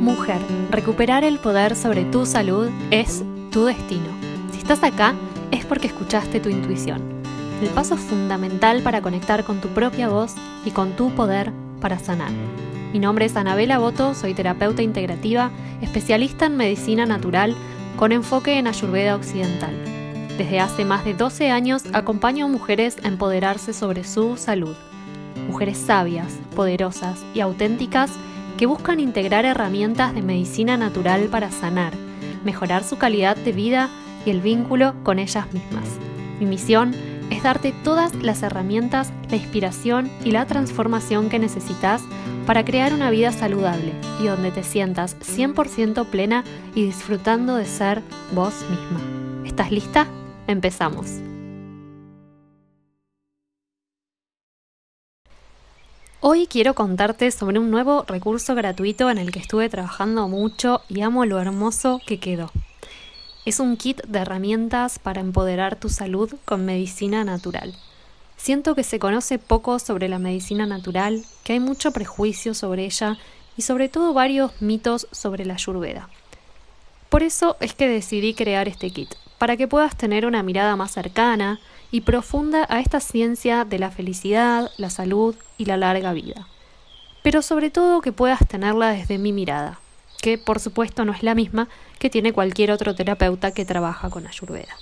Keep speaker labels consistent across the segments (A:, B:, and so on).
A: Mujer, recuperar el poder sobre tu salud es tu destino. Si estás acá es porque escuchaste tu intuición. El paso fundamental para conectar con tu propia voz y con tu poder para sanar. Mi nombre es Anabela Boto, soy terapeuta integrativa, especialista en medicina natural con enfoque en Ayurveda occidental. Desde hace más de 12 años acompaño a mujeres a empoderarse sobre su salud. Mujeres sabias, poderosas y auténticas que buscan integrar herramientas de medicina natural para sanar, mejorar su calidad de vida y el vínculo con ellas mismas. Mi misión es darte todas las herramientas, la inspiración y la transformación que necesitas para crear una vida saludable y donde te sientas 100% plena y disfrutando de ser vos misma. ¿Estás lista? Empezamos. Hoy quiero contarte sobre un nuevo recurso gratuito en el que estuve trabajando mucho y amo lo hermoso que quedó. Es un kit de herramientas para empoderar tu salud con medicina natural. Siento que se conoce poco sobre la medicina natural, que hay mucho prejuicio sobre ella y sobre todo varios mitos sobre la ayurveda. Por eso es que decidí crear este kit, para que puedas tener una mirada más cercana y profunda a esta ciencia de la felicidad, la salud y la larga vida. Pero sobre todo que puedas tenerla desde mi mirada, que por supuesto no es la misma que tiene cualquier otro terapeuta que trabaja con Ayurveda.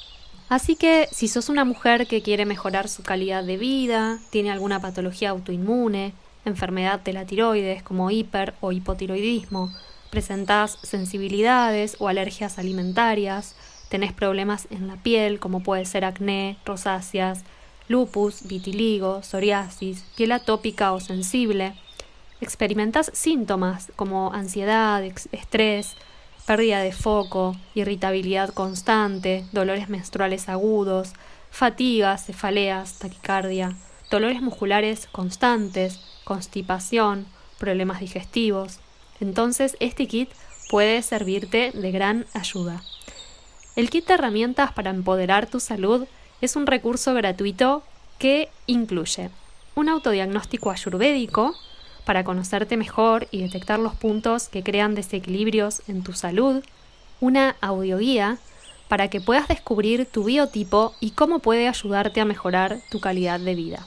A: Así que si sos una mujer que quiere mejorar su calidad de vida, tiene alguna patología autoinmune, enfermedad de la tiroides como hiper o hipotiroidismo, presentás sensibilidades o alergias alimentarias, tenés problemas en la piel, como puede ser acné, rosáceas, lupus, vitiligo, psoriasis, piel atópica o sensible, experimentas síntomas como ansiedad, estrés, pérdida de foco, irritabilidad constante, dolores menstruales agudos, fatigas, cefaleas, taquicardia, dolores musculares constantes, constipación, problemas digestivos. Entonces este kit puede servirte de gran ayuda. El kit de herramientas para empoderar tu salud es un recurso gratuito que incluye un autodiagnóstico ayurvédico para conocerte mejor y detectar los puntos que crean desequilibrios en tu salud, una audioguía para que puedas descubrir tu biotipo y cómo puede ayudarte a mejorar tu calidad de vida.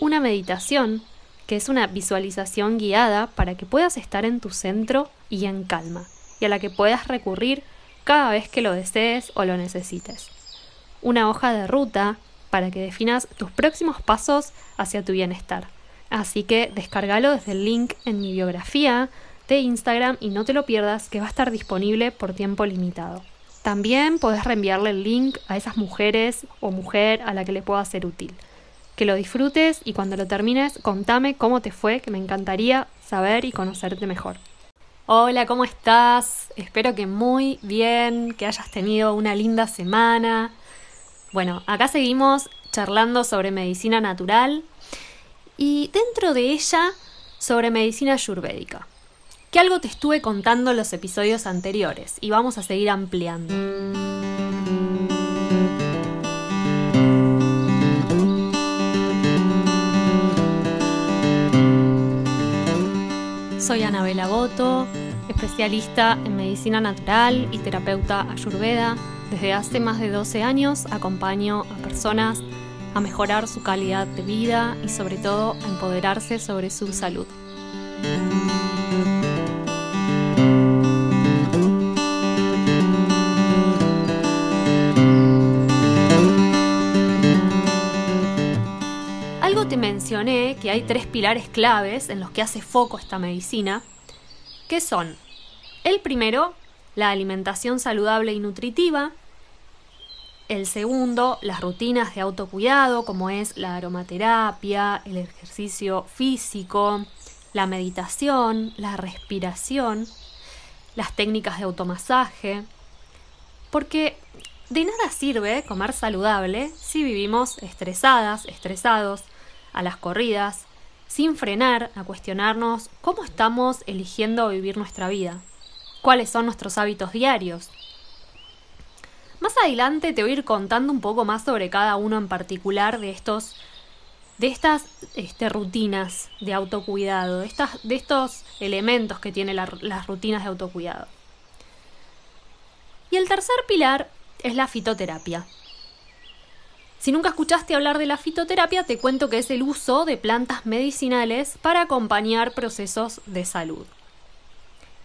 A: Una meditación, que es una visualización guiada para que puedas estar en tu centro y en calma, y a la que puedas recurrir cada vez que lo desees o lo necesites. Una hoja de ruta para que definas tus próximos pasos hacia tu bienestar. Así que descárgalo desde el link en mi biografía de Instagram y no te lo pierdas que va a estar disponible por tiempo limitado. También podés reenviarle el link a esas mujeres o mujer a la que le pueda ser útil. Que lo disfrutes y cuando lo termines contame cómo te fue, que me encantaría saber y conocerte mejor. Hola, ¿cómo estás? Espero que muy bien, que hayas tenido una linda semana. Bueno, acá seguimos charlando sobre medicina natural y dentro de ella sobre medicina ayurvédica, que algo te estuve contando en los episodios anteriores y vamos a seguir ampliando. Soy Anabela Boto, especialista en medicina natural y terapeuta ayurveda. Desde hace más de 12 años acompaño a personas a mejorar su calidad de vida y sobre todo a empoderarse sobre su salud. Que hay tres pilares claves en los que hace foco esta medicina, que son el primero, la alimentación saludable y nutritiva, el segundo, las rutinas de autocuidado, como es la aromaterapia, el ejercicio físico, la meditación, la respiración, las técnicas de automasaje, porque de nada sirve comer saludable si vivimos estresadas, estresados, a las corridas, sin frenar a cuestionarnos cómo estamos eligiendo vivir nuestra vida, cuáles son nuestros hábitos diarios. Más adelante te voy a ir contando un poco más sobre cada uno en particular de estos de estas este, rutinas de autocuidado, de, estas, de estos elementos que tienen las rutinas de autocuidado. Y el tercer pilar es la fitoterapia. Si nunca escuchaste hablar de la fitoterapia, te cuento que es el uso de plantas medicinales para acompañar procesos de salud.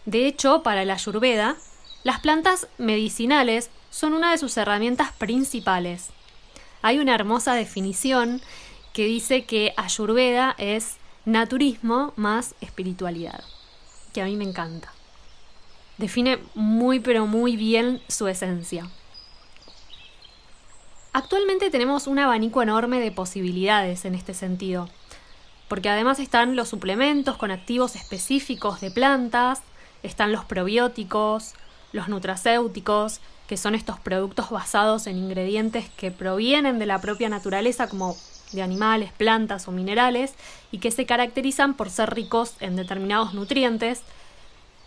A: De hecho, para la ayurveda, las plantas medicinales son una de sus herramientas principales. Hay una hermosa definición que dice que Ayurveda es naturismo más espiritualidad, que a mí me encanta. Define muy pero muy bien su esencia. Actualmente tenemos un abanico enorme de posibilidades en este sentido, porque además están los suplementos con activos específicos de plantas, están los probióticos, los nutracéuticos, que son estos productos basados en ingredientes que provienen de la propia naturaleza como de animales, plantas o minerales y que se caracterizan por ser ricos en determinados nutrientes.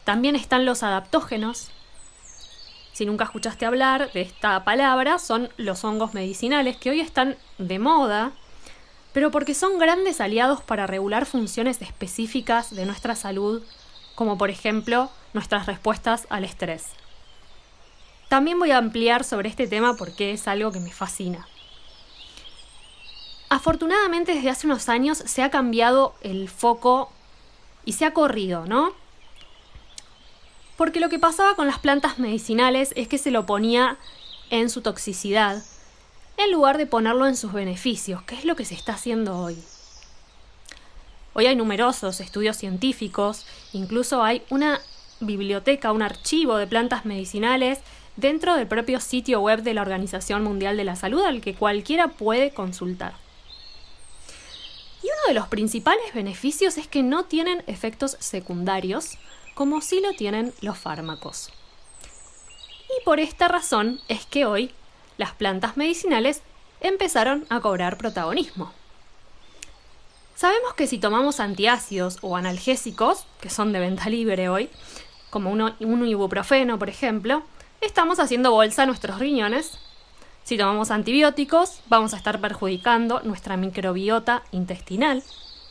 A: También están los adaptógenos. Si nunca escuchaste hablar de esta palabra, son los hongos medicinales que hoy están de moda, pero porque son grandes aliados para regular funciones específicas de nuestra salud, como por ejemplo nuestras respuestas al estrés. También voy a ampliar sobre este tema porque es algo que me fascina. Afortunadamente desde hace unos años se ha cambiado el foco y se ha corrido, ¿no? Porque lo que pasaba con las plantas medicinales es que se lo ponía en su toxicidad, en lugar de ponerlo en sus beneficios, que es lo que se está haciendo hoy. Hoy hay numerosos estudios científicos, incluso hay una biblioteca, un archivo de plantas medicinales dentro del propio sitio web de la Organización Mundial de la Salud al que cualquiera puede consultar. Y uno de los principales beneficios es que no tienen efectos secundarios, como sí lo tienen los fármacos. Y por esta razón es que hoy las plantas medicinales empezaron a cobrar protagonismo. Sabemos que si tomamos antiácidos o analgésicos, que son de venta libre hoy, como un ibuprofeno por ejemplo, estamos haciendo bolsa a nuestros riñones si tomamos antibióticos, vamos a estar perjudicando nuestra microbiota intestinal.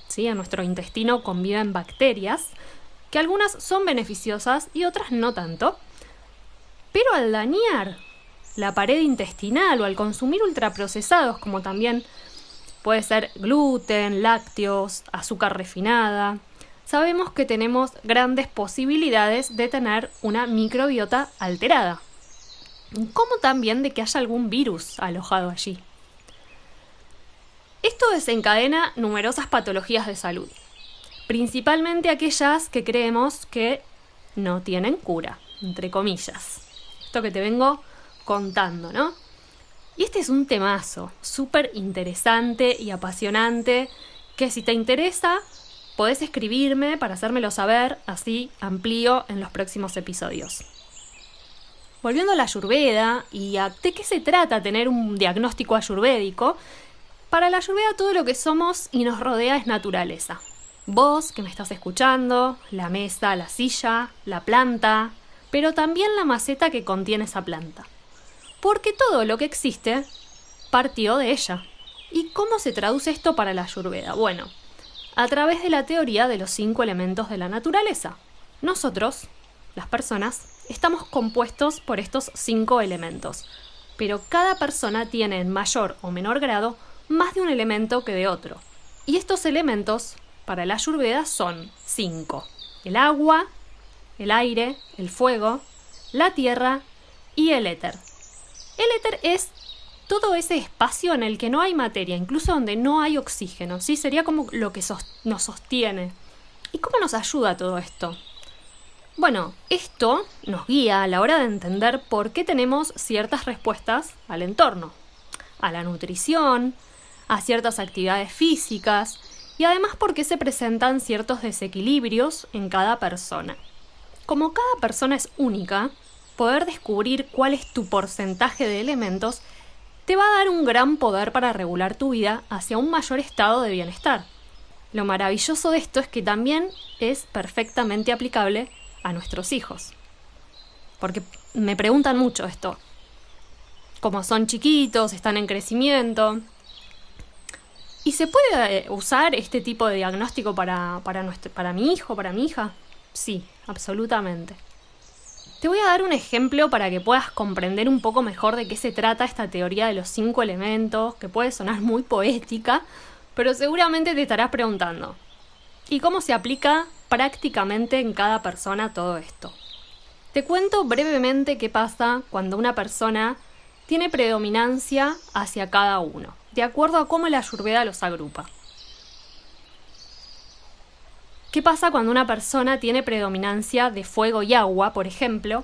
A: ¿sí? En nuestro intestino conviven bacterias, que algunas son beneficiosas y otras no tanto. Pero al dañar la pared intestinal o al consumir ultraprocesados, como también puede ser gluten, lácteos, azúcar refinada, sabemos que tenemos grandes posibilidades de tener una microbiota alterada como también de que haya algún virus alojado allí. Esto desencadena numerosas patologías de salud, principalmente aquellas que creemos que no tienen cura, entre comillas. Esto que te vengo contando, ¿no? Y este es un temazo, súper interesante y apasionante, que si te interesa, podés escribirme para hacérmelo saber, así amplío en los próximos episodios. Volviendo a la ayurveda y a de qué se trata tener un diagnóstico ayurvédico, para la ayurveda todo lo que somos y nos rodea es naturaleza. Vos que me estás escuchando, la mesa, la silla, la planta, pero también la maceta que contiene esa planta. Porque todo lo que existe partió de ella. ¿Y cómo se traduce esto para la ayurveda? Bueno, a través de la teoría de los cinco elementos de la naturaleza. Nosotros, las personas, estamos compuestos por estos cinco elementos, pero cada persona tiene en mayor o menor grado más de un elemento que de otro. Y estos elementos para la ayurveda son cinco. El agua, el aire, el fuego, la tierra y el éter. El éter es todo ese espacio en el que no hay materia, incluso donde no hay oxígeno, ¿sí? Sería como lo que nos sostiene. ¿Y cómo nos ayuda todo esto? Bueno, esto nos guía a la hora de entender por qué tenemos ciertas respuestas al entorno, a la nutrición, a ciertas actividades físicas y además por qué se presentan ciertos desequilibrios en cada persona. Como cada persona es única, poder descubrir cuál es tu porcentaje de elementos te va a dar un gran poder para regular tu vida hacia un mayor estado de bienestar. Lo maravilloso de esto es que también es perfectamente aplicable a nuestros hijos. Porque me preguntan mucho esto. Como son chiquitos, están en crecimiento. ¿Y se puede eh, usar este tipo de diagnóstico para, para, para mi hijo, para mi hija? Sí, absolutamente. Te voy a dar un ejemplo para que puedas comprender un poco mejor de qué se trata esta teoría de los cinco elementos, que puede sonar muy poética, pero seguramente te estarás preguntando, ¿y cómo se aplica prácticamente en cada persona todo esto? Te cuento brevemente qué pasa cuando una persona tiene predominancia hacia cada uno, de acuerdo a cómo la ayurveda los agrupa. ¿Qué pasa cuando una persona tiene predominancia de fuego y agua, por ejemplo,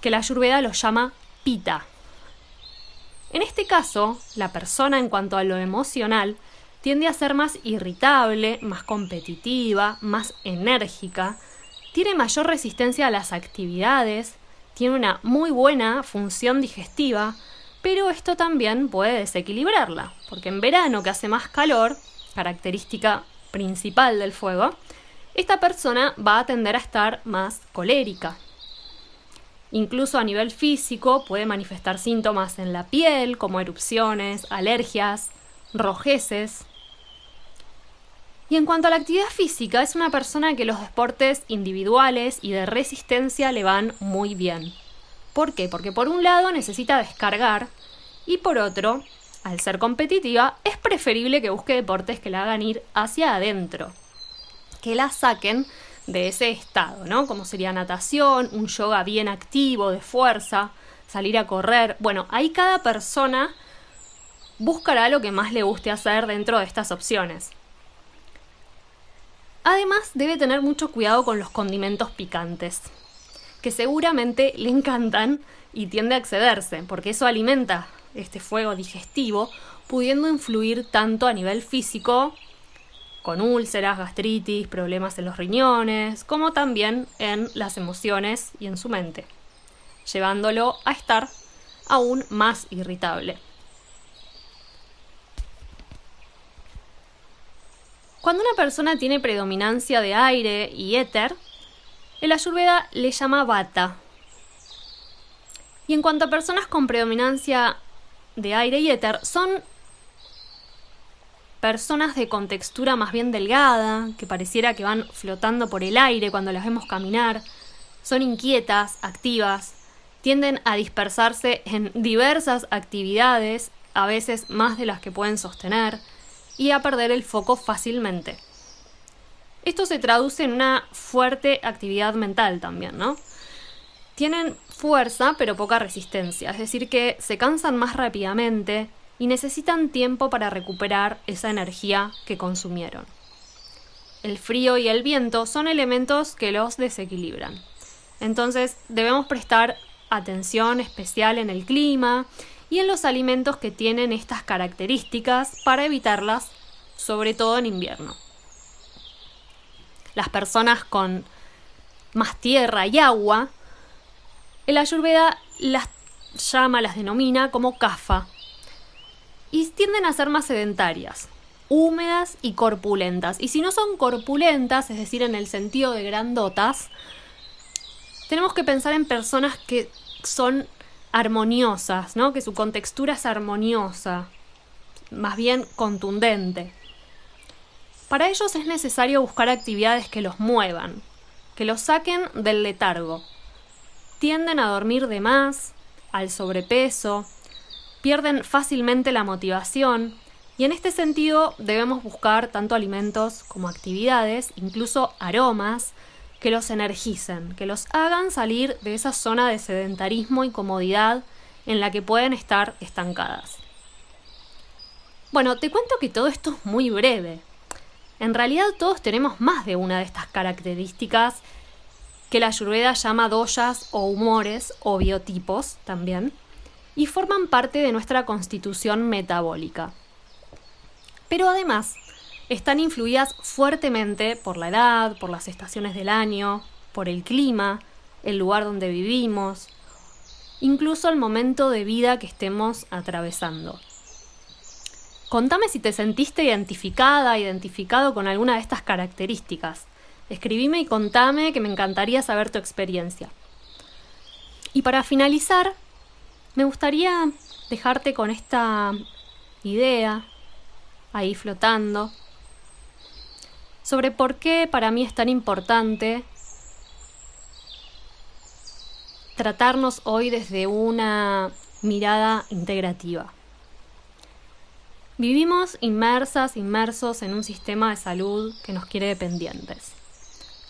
A: que la ayurveda lo llama pita? En este caso, la persona en cuanto a lo emocional tiende a ser más irritable, más competitiva, más enérgica, tiene mayor resistencia a las actividades, tiene una muy buena función digestiva, pero esto también puede desequilibrarla, porque en verano que hace más calor, característica principal del fuego, esta persona va a tender a estar más colérica. Incluso a nivel físico puede manifestar síntomas en la piel como erupciones, alergias, rojeces. Y en cuanto a la actividad física, es una persona que los deportes individuales y de resistencia le van muy bien. ¿Por qué? Porque por un lado necesita descargar y por otro, al ser competitiva, es preferible que busque deportes que la hagan ir hacia adentro, que la saquen de ese estado, ¿no? Como sería natación, un yoga bien activo, de fuerza, salir a correr. Bueno, ahí cada persona buscará lo que más le guste hacer dentro de estas opciones. Además, debe tener mucho cuidado con los condimentos picantes, que seguramente le encantan y tiende a excederse, porque eso alimenta este fuego digestivo, pudiendo influir tanto a nivel físico con úlceras, gastritis, problemas en los riñones, como también en las emociones y en su mente, llevándolo a estar aún más irritable. Cuando una persona tiene predominancia de aire y éter, el ayurveda le llama bata. Y en cuanto a personas con predominancia de aire y éter, son personas de contextura más bien delgada, que pareciera que van flotando por el aire cuando las vemos caminar, son inquietas, activas, tienden a dispersarse en diversas actividades, a veces más de las que pueden sostener, y a perder el foco fácilmente. Esto se traduce en una fuerte actividad mental también, ¿no? Tienen fuerza pero poca resistencia, es decir, que se cansan más rápidamente, y necesitan tiempo para recuperar esa energía que consumieron. El frío y el viento son elementos que los desequilibran. Entonces debemos prestar atención especial en el clima y en los alimentos que tienen estas características para evitarlas, sobre todo en invierno. Las personas con más tierra y agua, el ayurveda las llama, las denomina como kafa, y tienden a ser más sedentarias, húmedas y corpulentas. Y si no son corpulentas, es decir, en el sentido de grandotas, tenemos que pensar en personas que son armoniosas, ¿no? Que su contextura es armoniosa, más bien contundente. Para ellos es necesario buscar actividades que los muevan, que los saquen del letargo. Tienden a dormir de más, al sobrepeso, pierden fácilmente la motivación y en este sentido debemos buscar tanto alimentos como actividades, incluso aromas, que los energicen, que los hagan salir de esa zona de sedentarismo y comodidad en la que pueden estar estancadas. Bueno, te cuento que todo esto es muy breve. En realidad todos tenemos más de una de estas características que la Ayurveda llama doyas o humores o biotipos también y forman parte de nuestra constitución metabólica. Pero además, están influidas fuertemente por la edad, por las estaciones del año, por el clima, el lugar donde vivimos, incluso el momento de vida que estemos atravesando. Contame si te sentiste identificada, identificado con alguna de estas características. Escribime y contame que me encantaría saber tu experiencia. Y para finalizar, me gustaría dejarte con esta idea ahí flotando, sobre por qué para mí es tan importante tratarnos hoy desde una mirada integrativa. Vivimos inmersas, inmersos en un sistema de salud que nos quiere dependientes.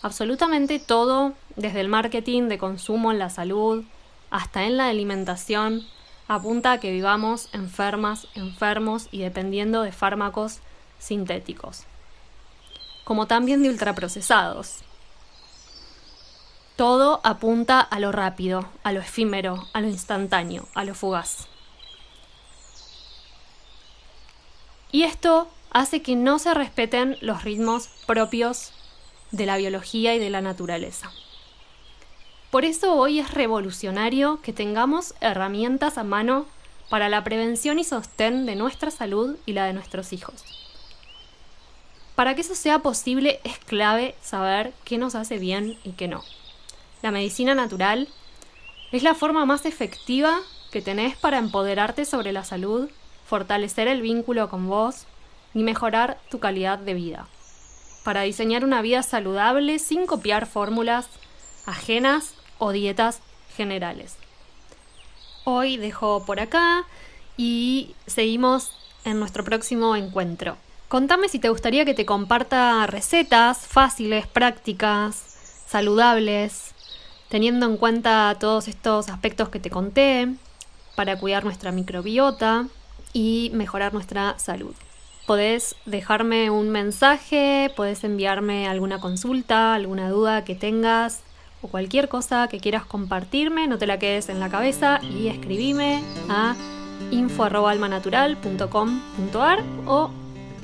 A: Absolutamente todo, desde el marketing de consumo en la salud hasta en la alimentación, apunta a que vivamos enfermas, enfermos y dependiendo de fármacos sintéticos, como también de ultraprocesados. Todo apunta a lo rápido, a lo efímero, a lo instantáneo, a lo fugaz. Y esto hace que no se respeten los ritmos propios de la biología y de la naturaleza. Por eso hoy es revolucionario que tengamos herramientas a mano para la prevención y sostén de nuestra salud y la de nuestros hijos. Para que eso sea posible es clave saber qué nos hace bien y qué no. La medicina natural es la forma más efectiva que tenés para empoderarte sobre la salud, fortalecer el vínculo con vos y mejorar tu calidad de vida. Para diseñar una vida saludable sin copiar fórmulas ajenas o dietas generales. Hoy dejo por acá y seguimos en nuestro próximo encuentro. Contame si te gustaría que te comparta recetas fáciles, prácticas, saludables, teniendo en cuenta todos estos aspectos que te conté para cuidar nuestra microbiota y mejorar nuestra salud. Podés dejarme un mensaje, podés enviarme alguna consulta, alguna duda que tengas o cualquier cosa que quieras compartirme, no te la quedes en la cabeza y escribime a info.almanatural.com.ar o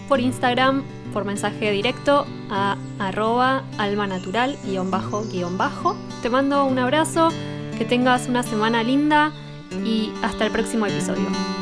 A: por Instagram por mensaje directo a arroba almanatural-bajo. Te mando un abrazo, que tengas una semana linda y hasta el próximo episodio.